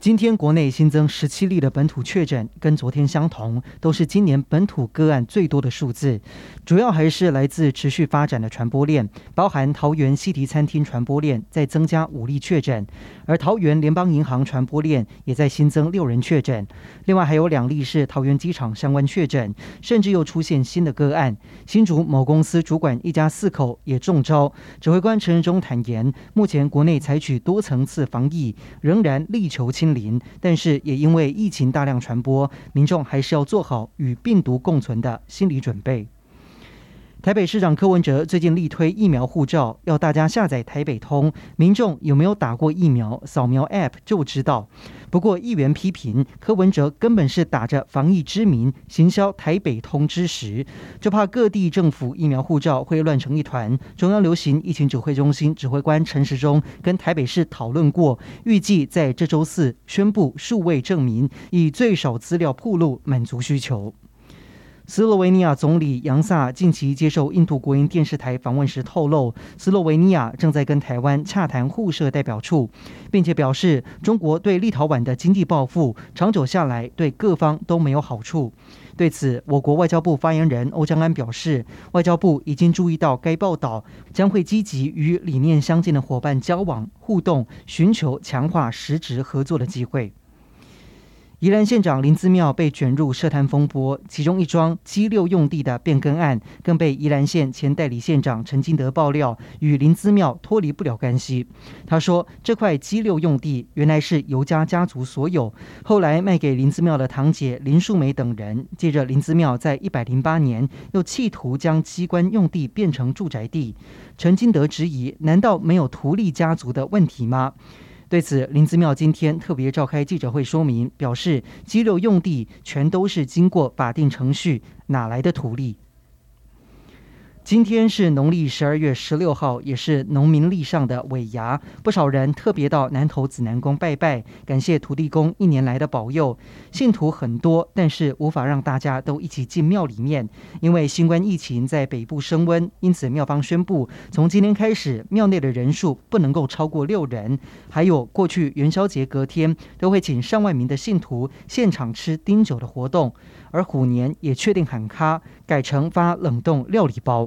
今天国内新增十七例的本土确诊，跟昨天相同，都是今年本土个案最多的数字。主要还是来自持续发展的传播链，包含桃园西堤餐厅传播链再增加五例确诊，而桃园联邦银行传播链也在新增六人确诊。另外还有两例是桃园机场相关确诊，甚至又出现新的个案。新竹某公司主管一家四口也中招。指挥官陈时中坦言，目前国内采取多层次防疫，仍然力求清零，但是也因为疫情大量传播，民众还是要做好与病毒共存的心理准备。台北市长柯文哲最近力推疫苗护照，要大家下载台北通，民众有没有打过疫苗，扫描 App 就知道。不过议员批评柯文哲根本是打着防疫之名，行销台北通之实，就怕各地政府疫苗护照会乱成一团。中央流行疫情指挥中心指挥官陈时中跟台北市讨论过，预计在这周四宣布数位证明，以最少资料暴露满足需求。斯洛维尼亚总理杨萨近期接受印度国营电视台访问时透露，斯洛维尼亚正在跟台湾洽谈互设代表处，并且表示中国对立陶宛的经济报复，长久下来对各方都没有好处。对此，我国外交部发言人欧江安表示，外交部已经注意到该报道，将会积极与理念相近的伙伴交往互动，寻求强化实质合作的机会。宜兰县长林姿妙被卷入涉贪风波，其中一桩基六用地的变更案，更被宜兰县前代理县长陈金德爆料，与林姿妙脱离不了干系。他说，这块基六用地原来是尤家家族所有，后来卖给林姿妙的堂姐林淑梅等人。接着，林姿妙在一百零八年又企图将机关用地变成住宅地。陈金德质疑：难道没有图利家族的问题吗？对此，林子庙今天特别召开记者会说明，表示基六用地全都是经过法定程序，哪来的土地？今天是农历十二月十六号，也是农民历上的尾牙，不少人特别到南投紫南宫拜拜，感谢土地公一年来的保佑。信徒很多，但是无法让大家都一起进庙里面，因为新冠疫情在北部升温，因此庙方宣布，从今天开始，庙内的人数不能够超过六人。还有过去元宵节隔天都会请上万名的信徒现场吃丁酒的活动，而虎年也确定喊卡，改成发冷冻料理包。